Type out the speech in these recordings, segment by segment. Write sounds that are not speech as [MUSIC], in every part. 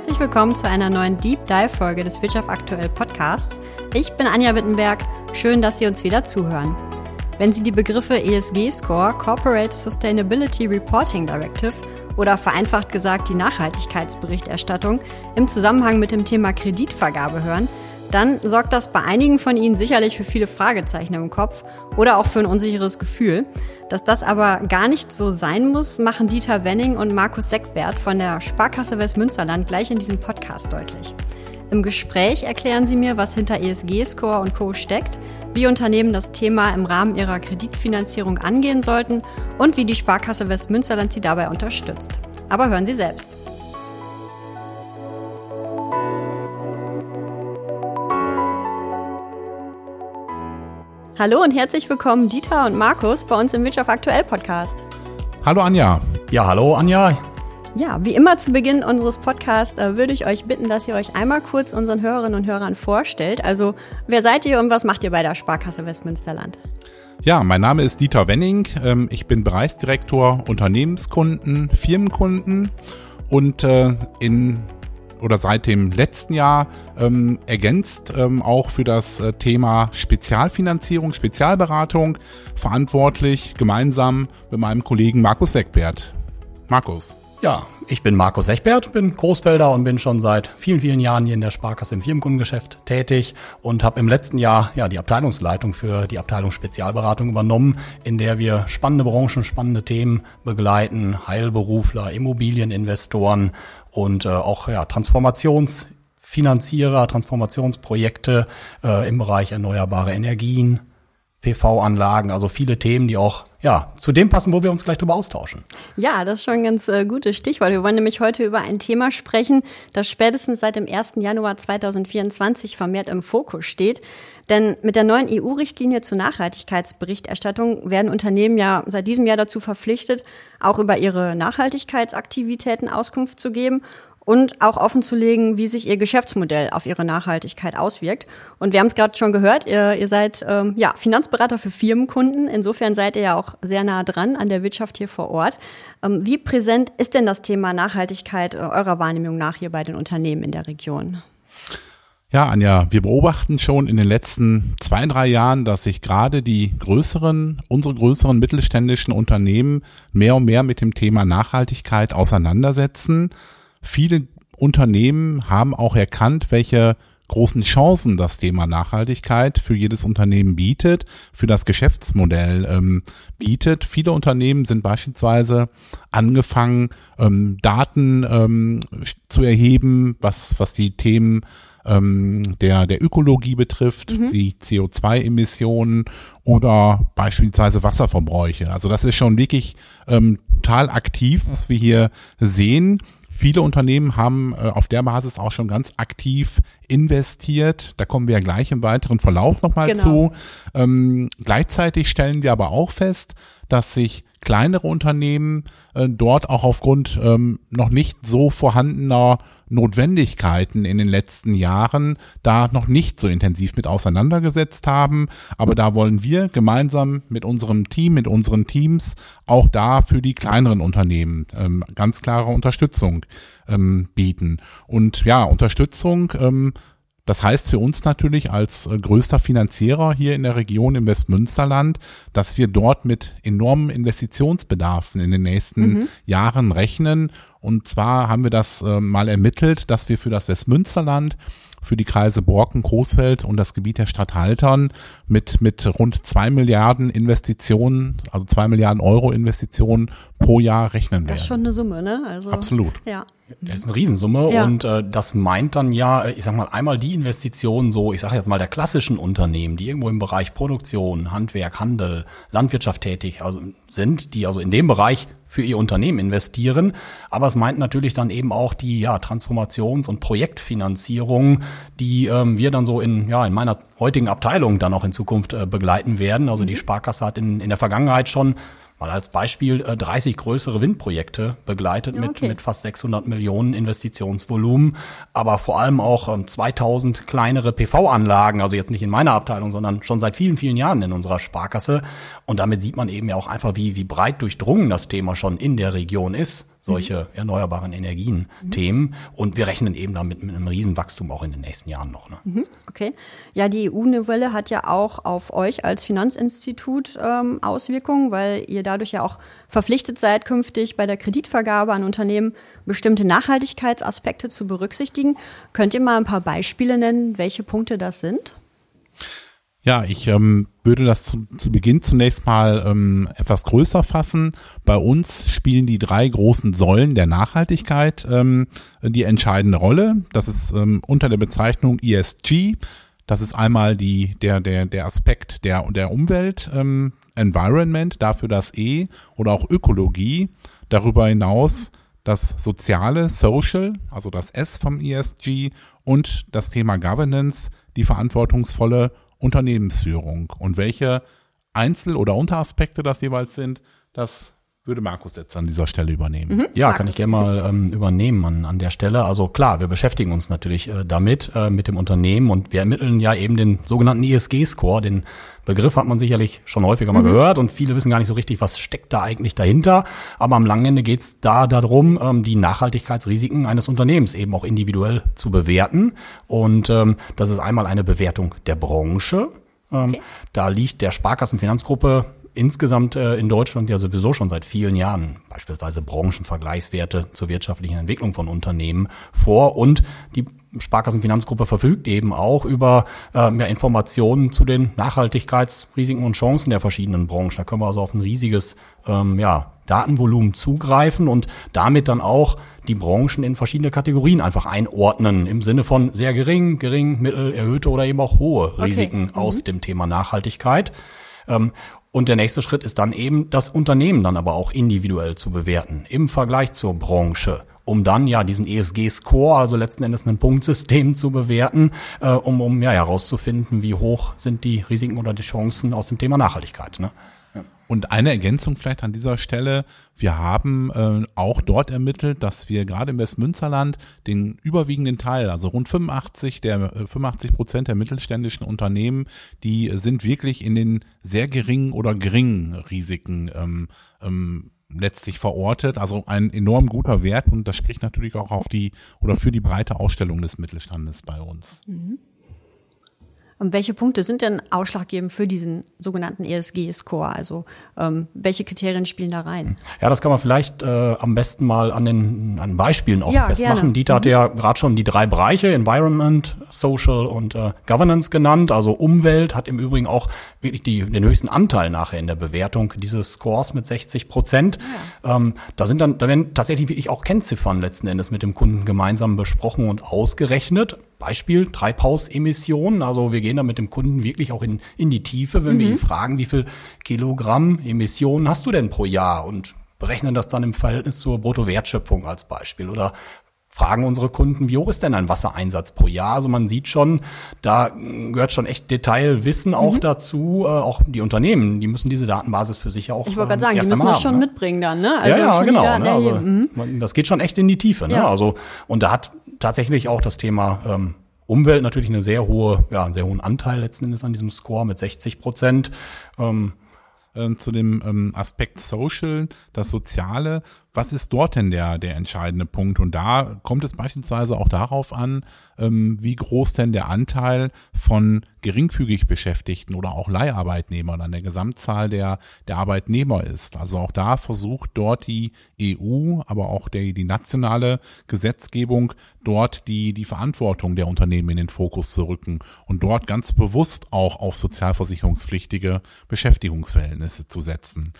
herzlich willkommen zu einer neuen Deep Dive Folge des Wirtschaft aktuell Podcasts. Ich bin Anja Wittenberg. Schön, dass Sie uns wieder zuhören. Wenn Sie die Begriffe ESG Score, Corporate Sustainability Reporting Directive oder vereinfacht gesagt die Nachhaltigkeitsberichterstattung im Zusammenhang mit dem Thema Kreditvergabe hören, dann sorgt das bei einigen von Ihnen sicherlich für viele Fragezeichen im Kopf oder auch für ein unsicheres Gefühl. Dass das aber gar nicht so sein muss, machen Dieter Wenning und Markus Seckbert von der Sparkasse Westmünsterland gleich in diesem Podcast deutlich. Im Gespräch erklären sie mir, was hinter ESG-Score und Co. steckt, wie Unternehmen das Thema im Rahmen ihrer Kreditfinanzierung angehen sollten und wie die Sparkasse Westmünsterland sie dabei unterstützt. Aber hören Sie selbst. Hallo und herzlich willkommen Dieter und Markus bei uns im Wirtschaft aktuell Podcast. Hallo Anja. Ja, hallo Anja. Ja, wie immer zu Beginn unseres Podcasts äh, würde ich euch bitten, dass ihr euch einmal kurz unseren Hörerinnen und Hörern vorstellt. Also, wer seid ihr und was macht ihr bei der Sparkasse Westmünsterland? Ja, mein Name ist Dieter Wenning. Ähm, ich bin Bereichsdirektor Unternehmenskunden, Firmenkunden und äh, in oder seit dem letzten Jahr ähm, ergänzt ähm, auch für das äh, Thema Spezialfinanzierung, Spezialberatung verantwortlich, gemeinsam mit meinem Kollegen Markus Seckbert. Markus. Ja, ich bin Markus Echbert, bin Großfelder und bin schon seit vielen, vielen Jahren hier in der Sparkasse im Firmenkundengeschäft tätig und habe im letzten Jahr ja die Abteilungsleitung für die Abteilung Spezialberatung übernommen, in der wir spannende Branchen, spannende Themen begleiten, Heilberufler, Immobilieninvestoren und äh, auch ja, Transformationsfinanzierer, Transformationsprojekte äh, im Bereich erneuerbare Energien, PV-Anlagen, also viele Themen, die auch ja, zu dem passen, wo wir uns gleich drüber austauschen. Ja, das ist schon ein ganz äh, gutes Stichwort. Wir wollen nämlich heute über ein Thema sprechen, das spätestens seit dem 1. Januar 2024 vermehrt im Fokus steht. Denn mit der neuen EU-Richtlinie zur Nachhaltigkeitsberichterstattung werden Unternehmen ja seit diesem Jahr dazu verpflichtet, auch über ihre Nachhaltigkeitsaktivitäten Auskunft zu geben und auch offenzulegen, wie sich ihr Geschäftsmodell auf ihre Nachhaltigkeit auswirkt. Und wir haben es gerade schon gehört, ihr, ihr seid ähm, ja, Finanzberater für Firmenkunden. Insofern seid ihr ja auch sehr nah dran an der Wirtschaft hier vor Ort. Ähm, wie präsent ist denn das Thema Nachhaltigkeit äh, eurer Wahrnehmung nach hier bei den Unternehmen in der Region? Ja, Anja, wir beobachten schon in den letzten zwei, drei Jahren, dass sich gerade die größeren, unsere größeren mittelständischen Unternehmen mehr und mehr mit dem Thema Nachhaltigkeit auseinandersetzen. Viele Unternehmen haben auch erkannt, welche großen Chancen das Thema Nachhaltigkeit für jedes Unternehmen bietet, für das Geschäftsmodell ähm, bietet. Viele Unternehmen sind beispielsweise angefangen, ähm, Daten ähm, zu erheben, was, was die Themen ähm, der, der Ökologie betrifft, mhm. die CO2-Emissionen oder beispielsweise Wasserverbräuche. Also das ist schon wirklich ähm, total aktiv, was wir hier sehen. Viele Unternehmen haben äh, auf der Basis auch schon ganz aktiv investiert. Da kommen wir ja gleich im weiteren Verlauf nochmal genau. zu. Ähm, gleichzeitig stellen wir aber auch fest, dass sich kleinere Unternehmen äh, dort auch aufgrund ähm, noch nicht so vorhandener Notwendigkeiten in den letzten Jahren da noch nicht so intensiv mit auseinandergesetzt haben. Aber da wollen wir gemeinsam mit unserem Team, mit unseren Teams auch da für die kleineren Unternehmen ähm, ganz klare Unterstützung ähm, bieten. Und ja, Unterstützung ähm, das heißt für uns natürlich als äh, größter Finanzierer hier in der Region im Westmünsterland, dass wir dort mit enormen Investitionsbedarfen in den nächsten mhm. Jahren rechnen. Und zwar haben wir das äh, mal ermittelt, dass wir für das Westmünsterland für die Kreise Borken, Großfeld und das Gebiet der Stadt Haltern mit, mit rund zwei Milliarden Investitionen, also zwei Milliarden Euro Investitionen pro Jahr rechnen werden. Das ist schon eine Summe, ne? Also, Absolut. Ja. Das ist eine Riesensumme ja. und äh, das meint dann ja, ich sag mal, einmal die Investitionen so, ich sage jetzt mal der klassischen Unternehmen, die irgendwo im Bereich Produktion, Handwerk, Handel, Landwirtschaft tätig also sind, die also in dem Bereich für ihr Unternehmen investieren. Aber es meint natürlich dann eben auch die ja, Transformations- und Projektfinanzierung, die ähm, wir dann so in, ja, in meiner heutigen Abteilung dann auch in Zukunft äh, begleiten werden. Also mhm. die Sparkasse hat in, in der Vergangenheit schon mal als Beispiel 30 äh, größere Windprojekte begleitet okay. mit, mit fast 600 Millionen Investitionsvolumen, aber vor allem auch 2000 ähm, kleinere PV-Anlagen, also jetzt nicht in meiner Abteilung, sondern schon seit vielen, vielen Jahren in unserer Sparkasse. Und damit sieht man eben ja auch einfach, wie, wie breit durchdrungen das Thema schon in der Region ist. Solche mhm. erneuerbaren Energien-Themen. Mhm. Und wir rechnen eben damit mit einem Riesenwachstum auch in den nächsten Jahren noch. Ne? Mhm. Okay. Ja, die EU-Novelle hat ja auch auf euch als Finanzinstitut ähm, Auswirkungen, weil ihr dadurch ja auch verpflichtet seid, künftig bei der Kreditvergabe an Unternehmen bestimmte Nachhaltigkeitsaspekte zu berücksichtigen. Könnt ihr mal ein paar Beispiele nennen, welche Punkte das sind? Ja, ich ähm, würde das zu, zu Beginn zunächst mal ähm, etwas größer fassen. Bei uns spielen die drei großen Säulen der Nachhaltigkeit ähm, die entscheidende Rolle. Das ist ähm, unter der Bezeichnung ESG. Das ist einmal die, der, der, der Aspekt der, der Umwelt, ähm, Environment, dafür das E oder auch Ökologie. Darüber hinaus das Soziale, Social, also das S vom ESG und das Thema Governance, die verantwortungsvolle Unternehmensführung. Und welche Einzel- oder Unteraspekte das jeweils sind, das würde Markus jetzt an dieser Stelle übernehmen. Mhm. Ja, Markus. kann ich gerne mal ähm, übernehmen an, an der Stelle. Also klar, wir beschäftigen uns natürlich äh, damit, äh, mit dem Unternehmen und wir ermitteln ja eben den sogenannten ESG-Score. Den Begriff hat man sicherlich schon häufiger mal mhm. gehört und viele wissen gar nicht so richtig, was steckt da eigentlich dahinter. Aber am langen Ende geht es da darum, ähm, die Nachhaltigkeitsrisiken eines Unternehmens eben auch individuell zu bewerten. Und ähm, das ist einmal eine Bewertung der Branche. Ähm, okay. Da liegt der Sparkassenfinanzgruppe insgesamt äh, in Deutschland ja sowieso schon seit vielen Jahren beispielsweise Branchenvergleichswerte zur wirtschaftlichen Entwicklung von Unternehmen vor und die Sparkassenfinanzgruppe verfügt eben auch über äh, mehr Informationen zu den Nachhaltigkeitsrisiken und Chancen der verschiedenen Branchen. Da können wir also auf ein riesiges ähm, ja, Datenvolumen zugreifen und damit dann auch die Branchen in verschiedene Kategorien einfach einordnen im Sinne von sehr gering, gering, mittel, erhöhte oder eben auch hohe Risiken okay. aus mhm. dem Thema Nachhaltigkeit. Ähm, und der nächste Schritt ist dann eben, das Unternehmen dann aber auch individuell zu bewerten im Vergleich zur Branche um dann ja diesen ESG-Score, also letzten Endes ein Punktsystem zu bewerten, äh, um, um ja herauszufinden, wie hoch sind die Risiken oder die Chancen aus dem Thema Nachhaltigkeit. Ne? Und eine Ergänzung vielleicht an dieser Stelle. Wir haben äh, auch dort ermittelt, dass wir gerade im Westmünsterland den überwiegenden Teil, also rund 85 der 85 äh, Prozent der mittelständischen Unternehmen, die sind wirklich in den sehr geringen oder geringen Risiken ähm, ähm, letztlich verortet. Also ein enorm guter Wert und das spricht natürlich auch auf die oder für die breite Ausstellung des Mittelstandes bei uns. Mhm. Und welche Punkte sind denn ausschlaggebend für diesen sogenannten ESG-Score? Also ähm, welche Kriterien spielen da rein? Ja, das kann man vielleicht äh, am besten mal an den an Beispielen auch ja, festmachen. Gerne. Dieter mhm. hat ja gerade schon die drei Bereiche Environment, Social und äh, Governance genannt. Also Umwelt hat im Übrigen auch wirklich die, den höchsten Anteil nachher in der Bewertung dieses Scores mit 60 Prozent. Ja. Ähm, da sind dann, da werden tatsächlich wirklich auch Kennziffern letzten Endes mit dem Kunden gemeinsam besprochen und ausgerechnet. Beispiel Treibhausemissionen. Also wir gehen da mit dem Kunden wirklich auch in, in die Tiefe, wenn mhm. wir ihn fragen, wie viel Kilogramm Emissionen hast du denn pro Jahr und berechnen das dann im Verhältnis zur Bruttowertschöpfung als Beispiel oder fragen unsere Kunden, wie hoch ist denn ein Wassereinsatz pro Jahr? Also man sieht schon, da gehört schon echt Detailwissen auch mhm. dazu. Äh, auch die Unternehmen, die müssen diese Datenbasis für sich auch. Ich wollte gerade sagen, die müssen das haben, schon ne? mitbringen dann, ne? Also ja, ja, genau. Ne? Also, mhm. Das geht schon echt in die Tiefe. Ne? Ja. Also und da hat tatsächlich auch das Thema ähm, Umwelt natürlich eine sehr hohe, ja, einen sehr hohen Anteil letzten Endes an diesem Score mit 60 Prozent. Ähm, ähm, zu dem ähm, Aspekt Social, das Soziale. Was ist dort denn der, der entscheidende Punkt? Und da kommt es beispielsweise auch darauf an, ähm, wie groß denn der Anteil von geringfügig Beschäftigten oder auch Leiharbeitnehmern an der Gesamtzahl der, der Arbeitnehmer ist. Also auch da versucht dort die EU, aber auch der, die nationale Gesetzgebung dort die, die Verantwortung der Unternehmen in den Fokus zu rücken und dort ganz bewusst auch auf sozialversicherungspflichtige Beschäftigungsverhältnisse zu setzen.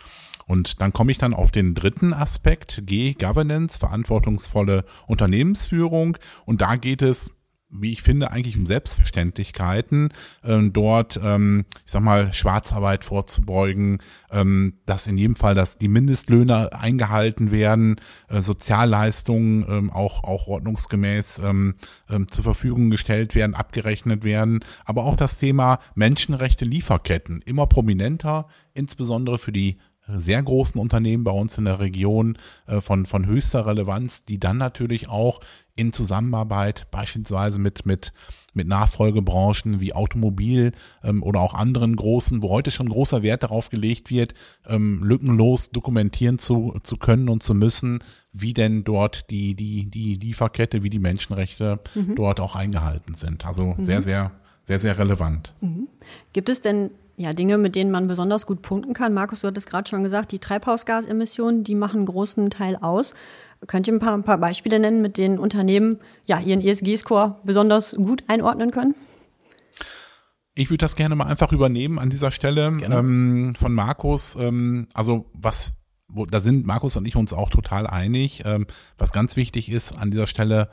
Und dann komme ich dann auf den dritten Aspekt, G, Governance, verantwortungsvolle Unternehmensführung. Und da geht es wie ich finde, eigentlich um Selbstverständlichkeiten, ähm, dort, ähm, ich sag mal, Schwarzarbeit vorzubeugen, ähm, dass in jedem Fall, dass die Mindestlöhne eingehalten werden, äh, Sozialleistungen ähm, auch, auch ordnungsgemäß ähm, ähm, zur Verfügung gestellt werden, abgerechnet werden, aber auch das Thema Menschenrechte, Lieferketten, immer prominenter, insbesondere für die sehr großen Unternehmen bei uns in der Region äh, von, von höchster Relevanz, die dann natürlich auch in Zusammenarbeit beispielsweise mit, mit, mit Nachfolgebranchen wie Automobil ähm, oder auch anderen großen, wo heute schon großer Wert darauf gelegt wird, ähm, lückenlos dokumentieren zu, zu können und zu müssen, wie denn dort die, die, die Lieferkette, wie die Menschenrechte mhm. dort auch eingehalten sind. Also mhm. sehr, sehr, sehr, sehr relevant. Mhm. Gibt es denn ja, Dinge, mit denen man besonders gut punkten kann. Markus, du hattest gerade schon gesagt, die Treibhausgasemissionen, die machen einen großen Teil aus. Könnt ihr ein paar, ein paar Beispiele nennen, mit denen Unternehmen ja ihren ESG-Score besonders gut einordnen können? Ich würde das gerne mal einfach übernehmen an dieser Stelle ähm, von Markus. Ähm, also was, wo, da sind Markus und ich uns auch total einig. Ähm, was ganz wichtig ist an dieser Stelle,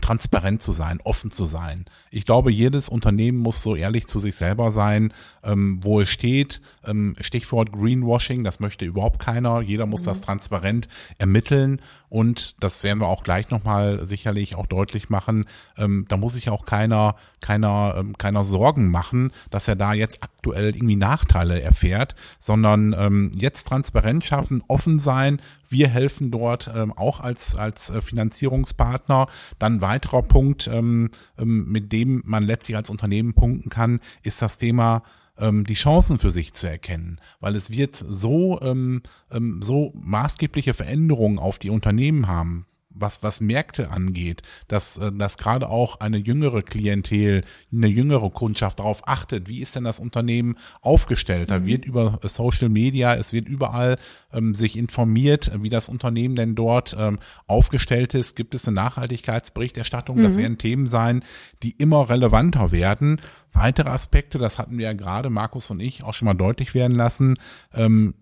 transparent zu sein, offen zu sein. Ich glaube, jedes Unternehmen muss so ehrlich zu sich selber sein, ähm, wo es steht. Ähm, Stichwort Greenwashing, das möchte überhaupt keiner. Jeder muss mhm. das transparent ermitteln und das werden wir auch gleich nochmal sicherlich auch deutlich machen. Ähm, da muss sich auch keiner, keiner, ähm, keiner Sorgen machen, dass er da jetzt aktuell irgendwie Nachteile erfährt, sondern ähm, jetzt transparent schaffen, offen sein. Wir helfen dort ähm, auch als, als äh, Finanzierungspartner. Dann weiterer Punkt, ähm, ähm, mit dem man letztlich als Unternehmen punkten kann, ist das Thema ähm, die Chancen für sich zu erkennen, weil es wird so ähm, ähm, so maßgebliche Veränderungen auf die Unternehmen haben was, was Märkte angeht, dass, äh, dass gerade auch eine jüngere Klientel, eine jüngere Kundschaft darauf achtet, wie ist denn das Unternehmen aufgestellt? Da mhm. wird über Social Media, es wird überall ähm, sich informiert, wie das Unternehmen denn dort ähm, aufgestellt ist. Gibt es eine Nachhaltigkeitsberichterstattung? Mhm. Das werden Themen sein, die immer relevanter werden. Weitere Aspekte, das hatten wir ja gerade, Markus und ich, auch schon mal deutlich werden lassen, ähm,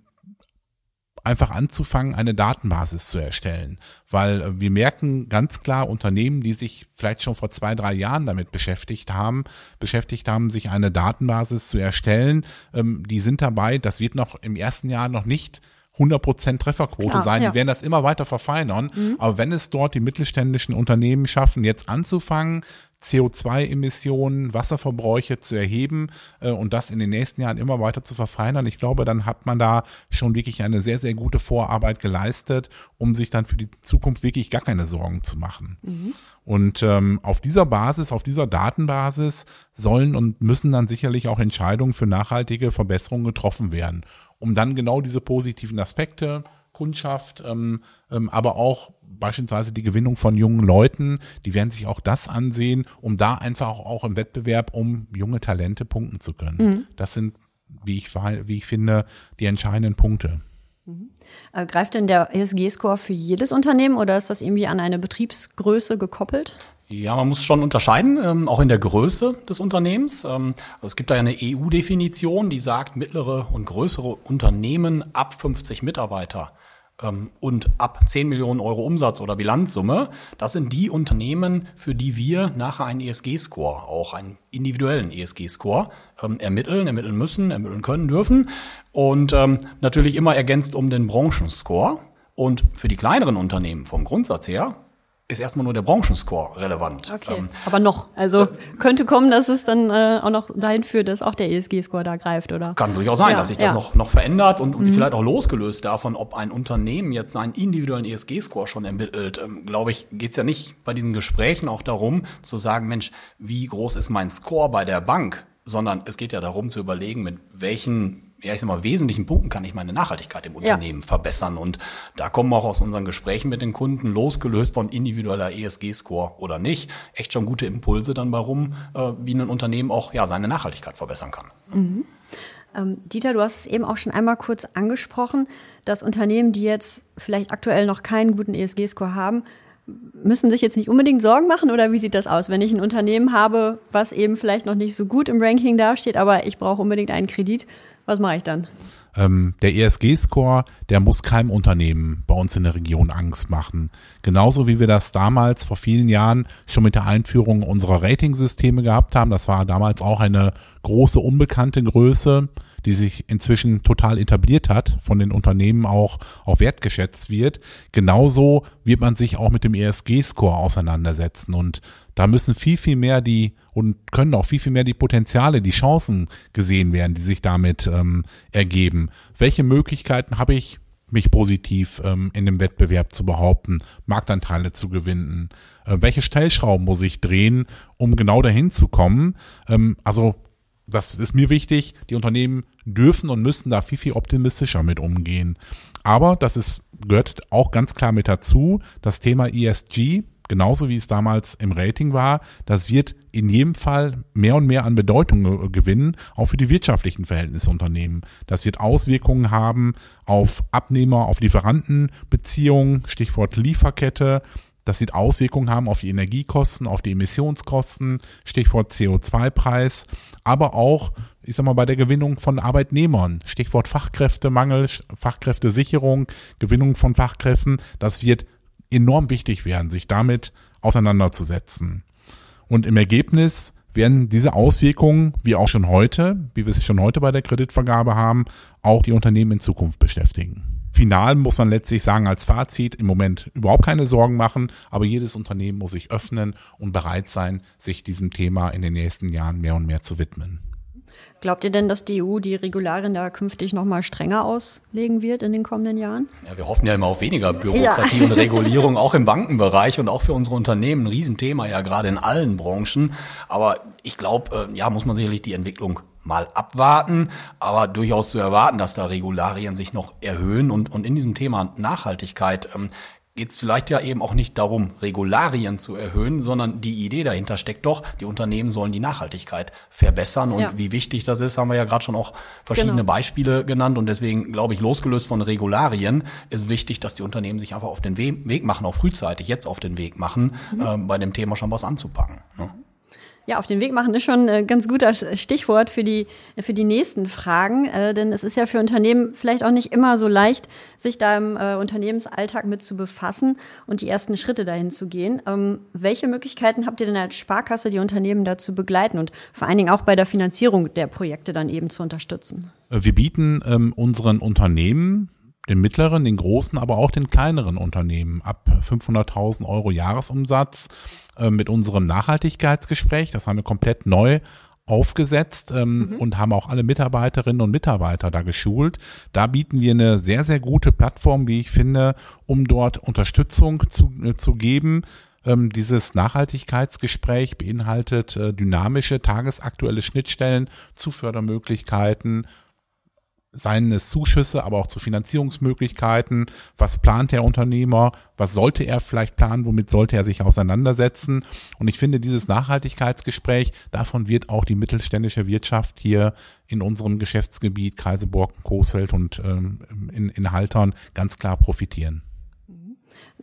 einfach anzufangen, eine Datenbasis zu erstellen. Weil äh, wir merken ganz klar, Unternehmen, die sich vielleicht schon vor zwei, drei Jahren damit beschäftigt haben, beschäftigt haben, sich eine Datenbasis zu erstellen, ähm, die sind dabei, das wird noch im ersten Jahr noch nicht 100% Trefferquote Klar, sein. Ja. Die werden das immer weiter verfeinern. Mhm. Aber wenn es dort die mittelständischen Unternehmen schaffen, jetzt anzufangen, CO2-Emissionen, Wasserverbräuche zu erheben äh, und das in den nächsten Jahren immer weiter zu verfeinern. Ich glaube, dann hat man da schon wirklich eine sehr, sehr gute Vorarbeit geleistet, um sich dann für die Zukunft wirklich gar keine Sorgen zu machen. Mhm. Und ähm, auf dieser Basis, auf dieser Datenbasis sollen und müssen dann sicherlich auch Entscheidungen für nachhaltige Verbesserungen getroffen werden, um dann genau diese positiven Aspekte, Kundschaft, ähm, ähm, aber auch beispielsweise die Gewinnung von jungen Leuten, die werden sich auch das ansehen, um da einfach auch im Wettbewerb um junge Talente punkten zu können. Mhm. Das sind, wie ich, wie ich finde, die entscheidenden Punkte. Mhm. Äh, greift denn der ESG-Score für jedes Unternehmen oder ist das irgendwie an eine Betriebsgröße gekoppelt? Ja, man muss schon unterscheiden, ähm, auch in der Größe des Unternehmens. Ähm, also es gibt da eine EU-Definition, die sagt, mittlere und größere Unternehmen ab 50 Mitarbeiter ähm, und ab 10 Millionen Euro Umsatz oder Bilanzsumme, das sind die Unternehmen, für die wir nachher einen ESG-Score, auch einen individuellen ESG-Score, ähm, ermitteln, ermitteln müssen, ermitteln können dürfen. Und ähm, natürlich immer ergänzt um den Branchenscore. Und für die kleineren Unternehmen vom Grundsatz her ist erstmal nur der Branchenscore relevant. Okay, ähm, aber noch. Also äh, könnte kommen, dass es dann äh, auch noch dahin führt, dass auch der ESG-Score da greift, oder? Kann durchaus sein, ja, dass sich das ja. noch, noch verändert und, und mhm. vielleicht auch losgelöst davon, ob ein Unternehmen jetzt seinen individuellen ESG-Score schon ermittelt. Ähm, Glaube ich, geht's ja nicht bei diesen Gesprächen auch darum, zu sagen, Mensch, wie groß ist mein Score bei der Bank? Sondern es geht ja darum zu überlegen, mit welchen ja, ich sag mal, wesentlichen Punkten kann ich meine Nachhaltigkeit im Unternehmen ja. verbessern. Und da kommen auch aus unseren Gesprächen mit den Kunden, losgelöst von individueller ESG-Score oder nicht, echt schon gute Impulse dann warum, äh, wie ein Unternehmen auch ja, seine Nachhaltigkeit verbessern kann. Mhm. Ähm, Dieter, du hast es eben auch schon einmal kurz angesprochen, dass Unternehmen, die jetzt vielleicht aktuell noch keinen guten ESG-Score haben, müssen sich jetzt nicht unbedingt Sorgen machen oder wie sieht das aus, wenn ich ein Unternehmen habe, was eben vielleicht noch nicht so gut im Ranking dasteht, aber ich brauche unbedingt einen Kredit, was mache ich dann? Ähm, der ESG-Score, der muss keinem Unternehmen bei uns in der Region Angst machen. Genauso wie wir das damals vor vielen Jahren schon mit der Einführung unserer Ratingsysteme gehabt haben. Das war damals auch eine große unbekannte Größe, die sich inzwischen total etabliert hat, von den Unternehmen auch, auch wertgeschätzt wird. Genauso wird man sich auch mit dem ESG-Score auseinandersetzen. Und Da müssen viel, viel mehr die und können auch viel, viel mehr die Potenziale, die Chancen gesehen werden, die sich damit ähm, ergeben. Welche Möglichkeiten habe ich, mich positiv ähm, in dem Wettbewerb zu behaupten, Marktanteile zu gewinnen? Äh, welche Stellschrauben muss ich drehen, um genau dahin zu kommen? Ähm, also das ist mir wichtig, die Unternehmen dürfen und müssen da viel, viel optimistischer mit umgehen. Aber das ist, gehört auch ganz klar mit dazu, das Thema ESG, genauso wie es damals im Rating war, das wird in jedem Fall mehr und mehr an Bedeutung gewinnen, auch für die wirtschaftlichen Verhältnisse Unternehmen. Das wird Auswirkungen haben auf Abnehmer, auf Lieferantenbeziehungen, Stichwort Lieferkette, das wird Auswirkungen haben auf die Energiekosten, auf die Emissionskosten, Stichwort CO2-Preis, aber auch, ich sag mal, bei der Gewinnung von Arbeitnehmern, Stichwort Fachkräftemangel, Fachkräftesicherung, Gewinnung von Fachkräften. Das wird enorm wichtig werden, sich damit auseinanderzusetzen. Und im Ergebnis werden diese Auswirkungen, wie auch schon heute, wie wir es schon heute bei der Kreditvergabe haben, auch die Unternehmen in Zukunft beschäftigen. Final muss man letztlich sagen als Fazit, im Moment überhaupt keine Sorgen machen, aber jedes Unternehmen muss sich öffnen und bereit sein, sich diesem Thema in den nächsten Jahren mehr und mehr zu widmen. Glaubt ihr denn, dass die EU die Regularien da künftig noch mal strenger auslegen wird in den kommenden Jahren? Ja, wir hoffen ja immer auf weniger Bürokratie ja. und Regulierung, auch im Bankenbereich und auch für unsere Unternehmen. Ein Riesenthema ja gerade in allen Branchen. Aber ich glaube, äh, ja, muss man sicherlich die Entwicklung mal abwarten, aber durchaus zu erwarten, dass da Regularien sich noch erhöhen und, und in diesem Thema Nachhaltigkeit ähm, geht es vielleicht ja eben auch nicht darum, Regularien zu erhöhen, sondern die Idee dahinter steckt doch, die Unternehmen sollen die Nachhaltigkeit verbessern. Und ja. wie wichtig das ist, haben wir ja gerade schon auch verschiedene genau. Beispiele genannt. Und deswegen glaube ich, losgelöst von Regularien ist wichtig, dass die Unternehmen sich einfach auf den Weg machen, auch frühzeitig jetzt auf den Weg machen, mhm. äh, bei dem Thema schon was anzupacken. Ne? Ja, auf den Weg machen ist schon ein ganz guter Stichwort für die, für die nächsten Fragen, äh, denn es ist ja für Unternehmen vielleicht auch nicht immer so leicht, sich da im äh, Unternehmensalltag mit zu befassen und die ersten Schritte dahin zu gehen. Ähm, welche Möglichkeiten habt ihr denn als Sparkasse, die Unternehmen dazu begleiten und vor allen Dingen auch bei der Finanzierung der Projekte dann eben zu unterstützen? Wir bieten ähm, unseren Unternehmen den mittleren, den großen, aber auch den kleineren Unternehmen ab 500.000 Euro Jahresumsatz äh, mit unserem Nachhaltigkeitsgespräch. Das haben wir komplett neu aufgesetzt ähm, mhm. und haben auch alle Mitarbeiterinnen und Mitarbeiter da geschult. Da bieten wir eine sehr, sehr gute Plattform, wie ich finde, um dort Unterstützung zu, äh, zu geben. Ähm, dieses Nachhaltigkeitsgespräch beinhaltet äh, dynamische, tagesaktuelle Schnittstellen zu Fördermöglichkeiten, seien es Zuschüsse, aber auch zu Finanzierungsmöglichkeiten. Was plant der Unternehmer? Was sollte er vielleicht planen? Womit sollte er sich auseinandersetzen? Und ich finde, dieses Nachhaltigkeitsgespräch, davon wird auch die mittelständische Wirtschaft hier in unserem Geschäftsgebiet Kaiseborg, Coesfeld und ähm, in, in Haltern ganz klar profitieren.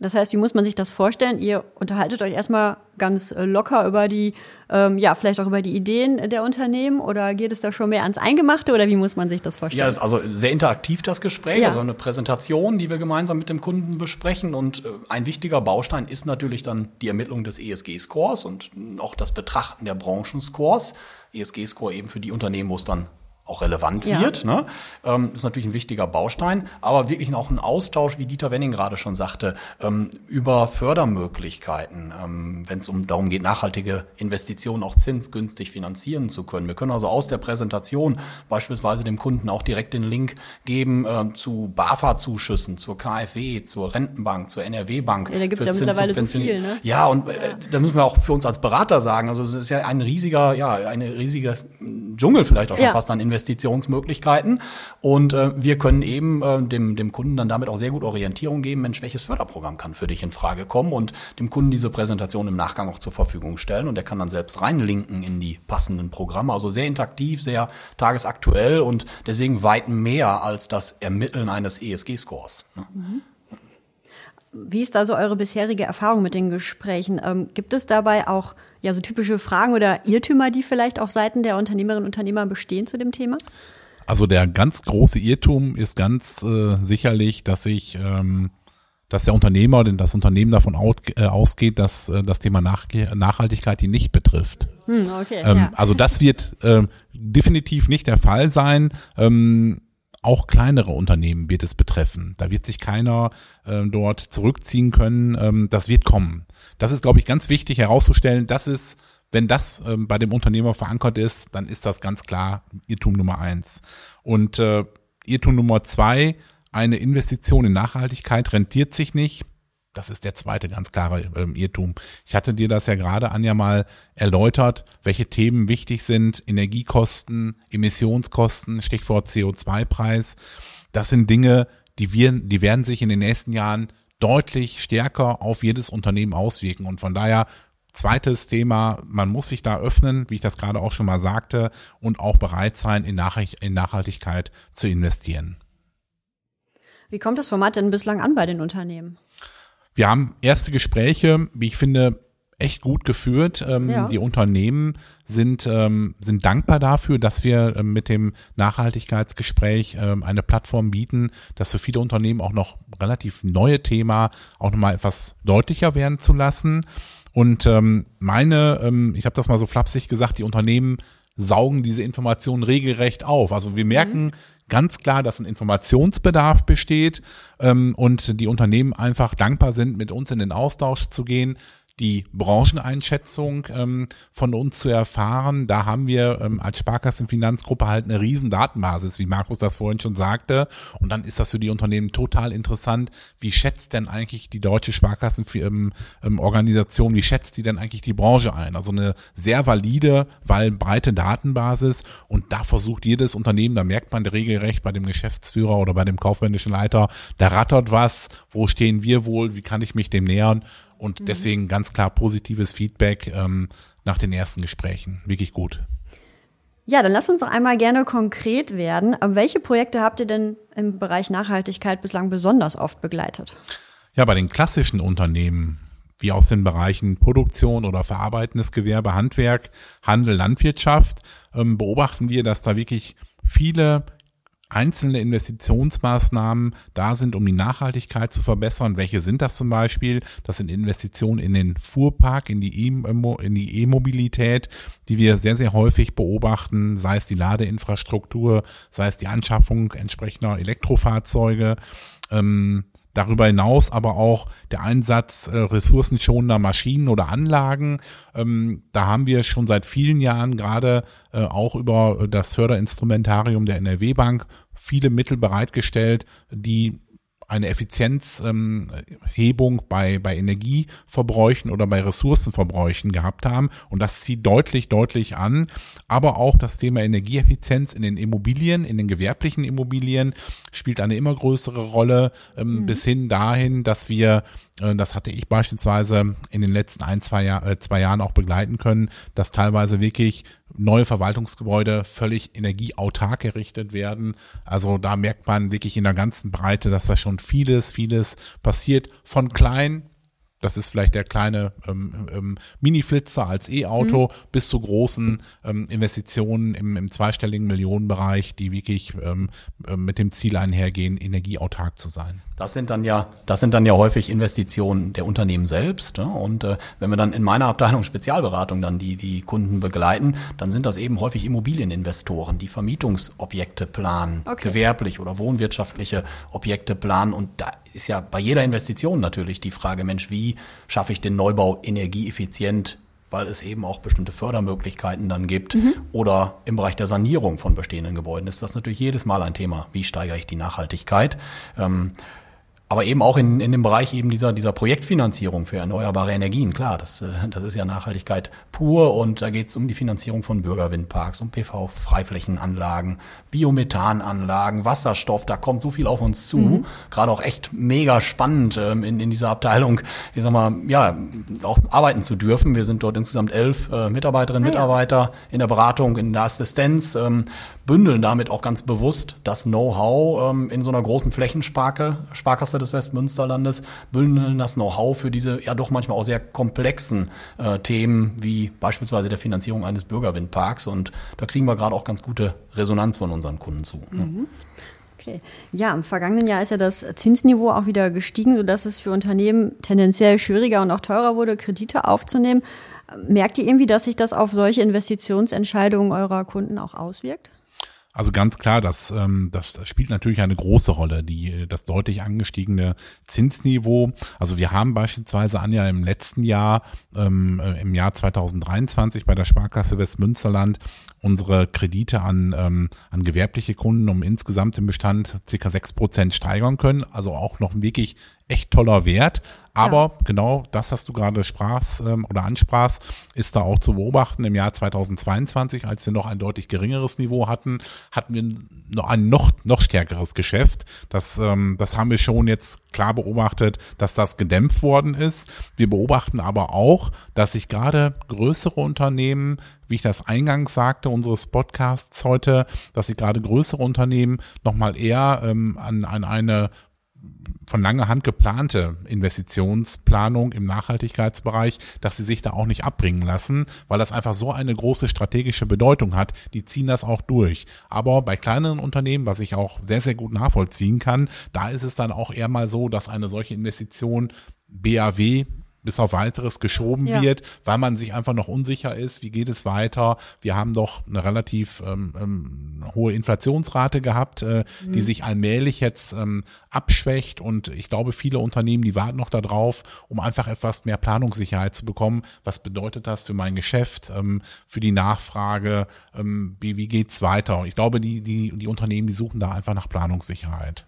Das heißt, wie muss man sich das vorstellen? Ihr unterhaltet euch erstmal ganz äh, locker über die, ähm, ja, vielleicht auch über die Ideen der Unternehmen oder geht es da schon mehr ans Eingemachte oder wie muss man sich das vorstellen? Ja, ist also sehr interaktiv das Gespräch, ja. also eine Präsentation, die wir gemeinsam mit dem Kunden besprechen und äh, ein wichtiger Baustein ist natürlich dann die Ermittlung des ESG-Scores und auch das Betrachten der Branchenscores. ESG-Score eben für die Unternehmen, wo es dann auch relevant ja. wird. Ne? Ähm, ist natürlich ein wichtiger Baustein, aber wirklich auch ein Austausch, wie Dieter Wenning gerade schon sagte, ähm, über Fördermöglichkeiten, ähm, wenn es um darum geht, nachhaltige Investitionen auch zinsgünstig finanzieren zu können. Wir können also aus der Präsentation beispielsweise dem Kunden auch direkt den Link geben äh, zu BAFA-Zuschüssen, zur KfW, zur Rentenbank, zur NRW-Bank. Ja, da gibt es ja mittlerweile so viel, ne? Ja, und äh, da müssen wir auch für uns als Berater sagen, also es ist ja ein riesiger, ja, eine riesige Dschungel vielleicht auch schon ja. fast an Investitionen Investitionsmöglichkeiten. Und äh, wir können eben äh, dem, dem Kunden dann damit auch sehr gut Orientierung geben, Mensch, welches Förderprogramm kann für dich in Frage kommen und dem Kunden diese Präsentation im Nachgang auch zur Verfügung stellen. Und der kann dann selbst reinlinken in die passenden Programme. Also sehr interaktiv, sehr tagesaktuell und deswegen weit mehr als das Ermitteln eines ESG-Scores. Ne? Mhm. Wie ist also eure bisherige Erfahrung mit den Gesprächen? Ähm, gibt es dabei auch ja so typische Fragen oder Irrtümer, die vielleicht auf Seiten der Unternehmerinnen und Unternehmer bestehen zu dem Thema? Also der ganz große Irrtum ist ganz äh, sicherlich, dass ich ähm, dass der Unternehmer, denn das Unternehmen davon äh, ausgeht, dass äh, das Thema Nach Nachhaltigkeit ihn nicht betrifft. Hm, okay, ähm, ja. Also das wird äh, definitiv nicht der Fall sein. Ähm, auch kleinere Unternehmen wird es betreffen. Da wird sich keiner äh, dort zurückziehen können. Ähm, das wird kommen. Das ist, glaube ich, ganz wichtig herauszustellen. Das ist, wenn das ähm, bei dem Unternehmer verankert ist, dann ist das ganz klar Irrtum Nummer eins. Und äh, Irrtum Nummer zwei, eine Investition in Nachhaltigkeit rentiert sich nicht. Das ist der zweite ganz klare ähm, Irrtum. Ich hatte dir das ja gerade, Anja, mal erläutert, welche Themen wichtig sind. Energiekosten, Emissionskosten, Stichwort CO2-Preis. Das sind Dinge, die wir, die werden sich in den nächsten Jahren deutlich stärker auf jedes Unternehmen auswirken. Und von daher Zweites Thema, man muss sich da öffnen, wie ich das gerade auch schon mal sagte, und auch bereit sein, in, Nachhaltigkeit zu investieren. Wie kommt das Format denn bislang an bei den Unternehmen? Wir haben erste Gespräche, wie ich finde, echt gut geführt. Ähm, ja. Die Unternehmen sind, ähm, sind dankbar dafür, dass wir ähm, mit dem Nachhaltigkeitsgespräch ähm, eine Plattform bieten, das für viele Unternehmen auch noch relativ neue Thema auch nochmal etwas deutlicher werden zu lassen. Und ähm, meine, ähm, ich habe das mal so flapsig gesagt, die Unternehmen saugen diese Informationen regelrecht auf. Also wir merken, mhm ganz klar, dass ein Informationsbedarf besteht ähm, und die Unternehmen einfach dankbar sind, mit uns in den Austausch zu gehen, die Brancheneinschätzung ähm, von uns zu erfahren. Da haben wir ähm, als Sparkassenfinanzgruppe halt eine riesen Datenbasis, wie Markus das vorhin schon sagte. Und dann ist das für die Unternehmen total interessant. Wie schätzt denn eigentlich die deutsche Sparkassenorganisation, wie schätzt die denn eigentlich die Branche ein? Also eine sehr valide, weil breite Datenbasis. Und da versucht jedes Unternehmen, da merkt man regelrecht bei dem Geschäftsführer oder bei dem kaufmännischen Leiter, da rattert was. Wo stehen wir wohl? Wie kann ich mich dem nähern? Und mhm. deswegen ganz klar positives Feedback ähm, nach den ersten Gesprächen. Wirklich gut. Ja, dann lass uns doch einmal gerne konkret werden. Welche Projekte habt ihr denn im Bereich Nachhaltigkeit bislang besonders oft begleitet? Ja, bei den klassischen Unternehmen, wie aus den Bereichen Produktion oder verarbeitendes Gewerbe, Handwerk, Handel, Landwirtschaft, ähm, beobachten wir, dass da wirklich viele einzelne Investitionsmaßnahmen da sind, um die Nachhaltigkeit zu verbessern. Welche sind das zum Beispiel? Das sind Investitionen in den Fuhrpark, in die E-Mobilität, die wir sehr, sehr häufig beobachten, sei es die Ladeinfrastruktur, sei es die Anschaffung entsprechender Elektrofahrzeuge. Ähm, Darüber hinaus aber auch der Einsatz äh, ressourcenschonender Maschinen oder Anlagen. Ähm, da haben wir schon seit vielen Jahren gerade äh, auch über das Förderinstrumentarium der NRW Bank viele Mittel bereitgestellt, die eine Effizienzhebung ähm, bei, bei Energieverbräuchen oder bei Ressourcenverbräuchen gehabt haben. Und das zieht deutlich, deutlich an. Aber auch das Thema Energieeffizienz in den Immobilien, in den gewerblichen Immobilien spielt eine immer größere Rolle, ähm, mhm. bis hin dahin, dass wir, das hatte ich beispielsweise in den letzten ein, zwei, Jahr, äh, zwei Jahren auch begleiten können, dass teilweise wirklich neue Verwaltungsgebäude völlig energieautark errichtet werden. Also da merkt man wirklich in der ganzen Breite, dass da schon vieles, vieles passiert. Von klein das ist vielleicht der kleine ähm, ähm, Mini-Flitzer als E-Auto mhm. bis zu großen ähm, Investitionen im, im zweistelligen Millionenbereich, die wirklich ähm, äh, mit dem Ziel einhergehen, energieautark zu sein. Das sind dann ja, das sind dann ja häufig Investitionen der Unternehmen selbst. Ja? Und äh, wenn wir dann in meiner Abteilung Spezialberatung dann die, die Kunden begleiten, dann sind das eben häufig Immobilieninvestoren, die Vermietungsobjekte planen, okay. gewerblich oder wohnwirtschaftliche Objekte planen. Und da ist ja bei jeder Investition natürlich die Frage, Mensch, wie schaffe ich den Neubau energieeffizient weil es eben auch bestimmte Fördermöglichkeiten dann gibt. Mhm. Oder im Bereich der Sanierung von bestehenden Gebäuden ist das natürlich jedes Mal ein Thema. Wie steigere ich die Nachhaltigkeit? Ähm, aber eben auch in, in dem Bereich eben dieser, dieser Projektfinanzierung für erneuerbare Energien. Klar, das, äh, das ist ja Nachhaltigkeit pur und da geht es um die Finanzierung von Bürgerwindparks, um PV-Freiflächenanlagen, Biomethananlagen, Wasserstoff, da kommt so viel auf uns zu. Mhm. Gerade auch echt mega spannend ähm, in, in dieser Abteilung, ich sag mal, ja, auch arbeiten zu dürfen. Wir sind dort insgesamt elf äh, Mitarbeiterinnen, ah, Mitarbeiter in der Beratung, in der Assistenz. Ähm, bündeln damit auch ganz bewusst das Know-how ähm, in so einer großen Flächensparke, Sparkasse des Westmünsterlandes, bündeln das Know-how für diese ja doch manchmal auch sehr komplexen äh, Themen wie beispielsweise der Finanzierung eines Bürgerwindparks. Und da kriegen wir gerade auch ganz gute Resonanz von unseren Kunden zu. Mhm. Okay. Ja, im vergangenen Jahr ist ja das Zinsniveau auch wieder gestiegen, sodass es für Unternehmen tendenziell schwieriger und auch teurer wurde, Kredite aufzunehmen. Merkt ihr irgendwie, dass sich das auf solche Investitionsentscheidungen eurer Kunden auch auswirkt? Also ganz klar, das, ähm, das spielt natürlich eine große Rolle, die, das deutlich angestiegene Zinsniveau. Also wir haben beispielsweise Anja im letzten Jahr, ähm, äh, im Jahr 2023 bei der Sparkasse Westmünsterland unsere Kredite an, ähm, an gewerbliche Kunden um insgesamt im Bestand circa sechs Prozent steigern können. Also auch noch wirklich echt toller Wert. Aber ja. genau das, was du gerade sprachst ähm, oder ansprachst, ist da auch zu beobachten. Im Jahr 2022, als wir noch ein deutlich geringeres Niveau hatten, hatten wir noch ein noch, noch stärkeres Geschäft. Das, ähm, das haben wir schon jetzt klar beobachtet, dass das gedämpft worden ist. Wir beobachten aber auch, dass sich gerade größere Unternehmen wie ich das eingangs sagte, unseres Podcasts heute, dass sich gerade größere Unternehmen nochmal eher ähm, an, an eine von langer Hand geplante Investitionsplanung im Nachhaltigkeitsbereich, dass sie sich da auch nicht abbringen lassen, weil das einfach so eine große strategische Bedeutung hat. Die ziehen das auch durch. Aber bei kleineren Unternehmen, was ich auch sehr, sehr gut nachvollziehen kann, da ist es dann auch eher mal so, dass eine solche Investition BAW bis auf weiteres geschoben ja. wird, weil man sich einfach noch unsicher ist, wie geht es weiter. Wir haben doch eine relativ ähm, ähm, hohe Inflationsrate gehabt, äh, mhm. die sich allmählich jetzt ähm, abschwächt und ich glaube, viele Unternehmen, die warten noch darauf, um einfach etwas mehr Planungssicherheit zu bekommen. Was bedeutet das für mein Geschäft, ähm, für die Nachfrage, ähm, wie, wie geht's weiter? Ich glaube, die, die, die Unternehmen, die suchen da einfach nach Planungssicherheit.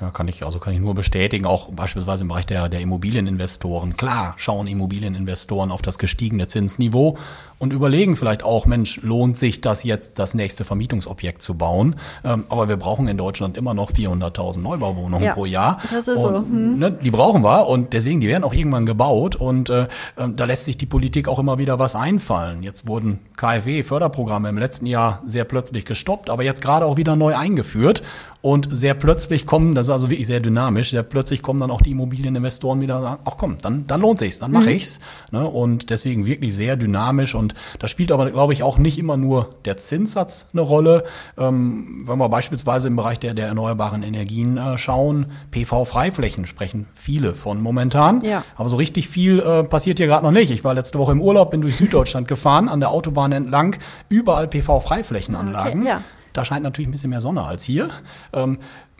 Ja, kann ich, also kann ich nur bestätigen, auch beispielsweise im Bereich der, der Immobilieninvestoren. Klar schauen Immobilieninvestoren auf das gestiegene Zinsniveau und überlegen vielleicht auch, Mensch, lohnt sich das jetzt, das nächste Vermietungsobjekt zu bauen? Ähm, aber wir brauchen in Deutschland immer noch 400.000 Neubauwohnungen ja, pro Jahr. Das ist und, so. Hm. Ne, die brauchen wir und deswegen, die werden auch irgendwann gebaut und äh, ähm, da lässt sich die Politik auch immer wieder was einfallen. Jetzt wurden KfW-Förderprogramme im letzten Jahr sehr plötzlich gestoppt, aber jetzt gerade auch wieder neu eingeführt und sehr plötzlich kommen, das ist also wirklich sehr dynamisch, sehr plötzlich kommen dann auch die Immobilieninvestoren wieder und sagen, ach komm, dann, dann lohnt sich's, dann mache mhm. ich's. Ne? Und deswegen wirklich sehr dynamisch und da spielt aber, glaube ich, auch nicht immer nur der Zinssatz eine Rolle. Ähm, wenn wir beispielsweise im Bereich der, der erneuerbaren Energien äh, schauen, PV-Freiflächen sprechen viele von momentan. Ja. Aber so richtig viel äh, passiert hier gerade noch nicht. Ich war letzte Woche im Urlaub, bin durch Süddeutschland gefahren, an der Autobahn entlang, überall PV-Freiflächenanlagen. Okay, ja. Da scheint natürlich ein bisschen mehr Sonne als hier. Ähm,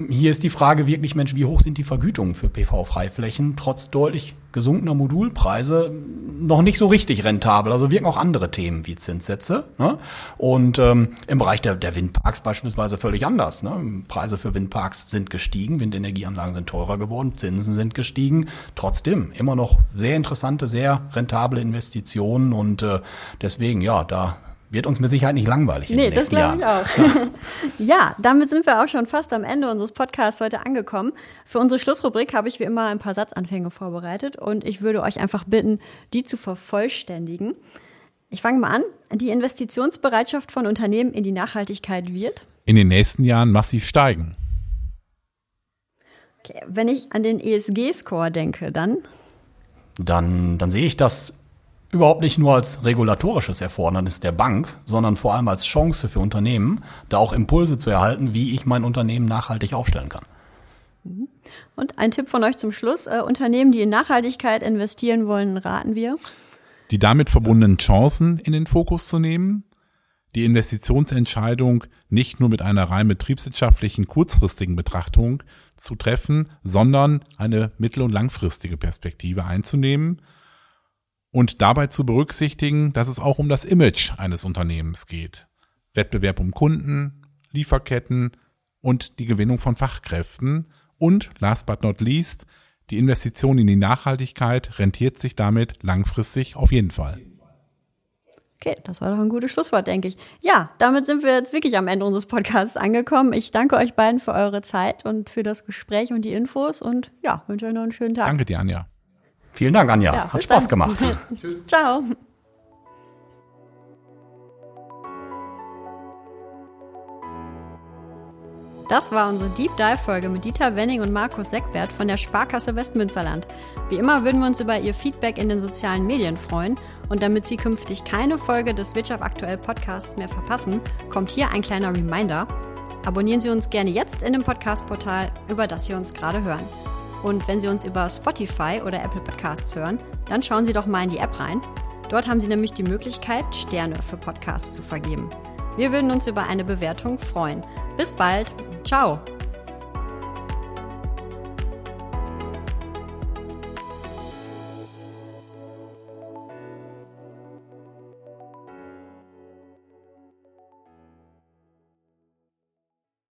hier ist die Frage wirklich, Mensch, wie hoch sind die Vergütungen für PV-Freiflächen? Trotz deutlich gesunkener Modulpreise noch nicht so richtig rentabel. Also wirken auch andere Themen wie Zinssätze. Ne? Und ähm, im Bereich der, der Windparks beispielsweise völlig anders. Ne? Preise für Windparks sind gestiegen, Windenergieanlagen sind teurer geworden, Zinsen sind gestiegen. Trotzdem immer noch sehr interessante, sehr rentable Investitionen und äh, deswegen, ja, da wird uns mit Sicherheit nicht langweilig. Nee, das glaube ich auch. [LAUGHS] ja, damit sind wir auch schon fast am Ende unseres Podcasts heute angekommen. Für unsere Schlussrubrik habe ich wie immer ein paar Satzanfänge vorbereitet und ich würde euch einfach bitten, die zu vervollständigen. Ich fange mal an. Die Investitionsbereitschaft von Unternehmen in die Nachhaltigkeit wird in den nächsten Jahren massiv steigen. Okay, wenn ich an den ESG-Score denke, dann? Dann, dann sehe ich das überhaupt nicht nur als regulatorisches Erfordernis der Bank, sondern vor allem als Chance für Unternehmen, da auch Impulse zu erhalten, wie ich mein Unternehmen nachhaltig aufstellen kann. Mhm. Und ein Tipp von euch zum Schluss. Äh, Unternehmen, die in Nachhaltigkeit investieren wollen, raten wir. Die damit verbundenen Chancen in den Fokus zu nehmen, die Investitionsentscheidung nicht nur mit einer rein betriebswirtschaftlichen kurzfristigen Betrachtung zu treffen, sondern eine mittel- und langfristige Perspektive einzunehmen und dabei zu berücksichtigen, dass es auch um das Image eines Unternehmens geht. Wettbewerb um Kunden, Lieferketten und die Gewinnung von Fachkräften und, last but not least, die Investition in die Nachhaltigkeit rentiert sich damit langfristig auf jeden Fall. Okay, das war doch ein gutes Schlusswort, denke ich. Ja, damit sind wir jetzt wirklich am Ende unseres Podcasts angekommen. Ich danke euch beiden für eure Zeit und für das Gespräch und die Infos und ja, wünsche euch noch einen schönen Tag. Danke dir, Anja. Vielen Dank, Anja. Ja, Hat Spaß dann. gemacht. [LAUGHS] Ciao. Das war unsere Deep Dive Folge mit Dieter Wenning und Markus Seckbert von der Sparkasse Westmünsterland. Wie immer würden wir uns über Ihr Feedback in den sozialen Medien freuen. Und damit Sie künftig keine Folge des Wirtschaft aktuell Podcasts mehr verpassen, kommt hier ein kleiner Reminder. Abonnieren Sie uns gerne jetzt in dem Podcast-Portal, über das Sie uns gerade hören. Und wenn Sie uns über Spotify oder Apple Podcasts hören, dann schauen Sie doch mal in die App rein. Dort haben Sie nämlich die Möglichkeit, Sterne für Podcasts zu vergeben. Wir würden uns über eine Bewertung freuen. Bis bald. Ciao.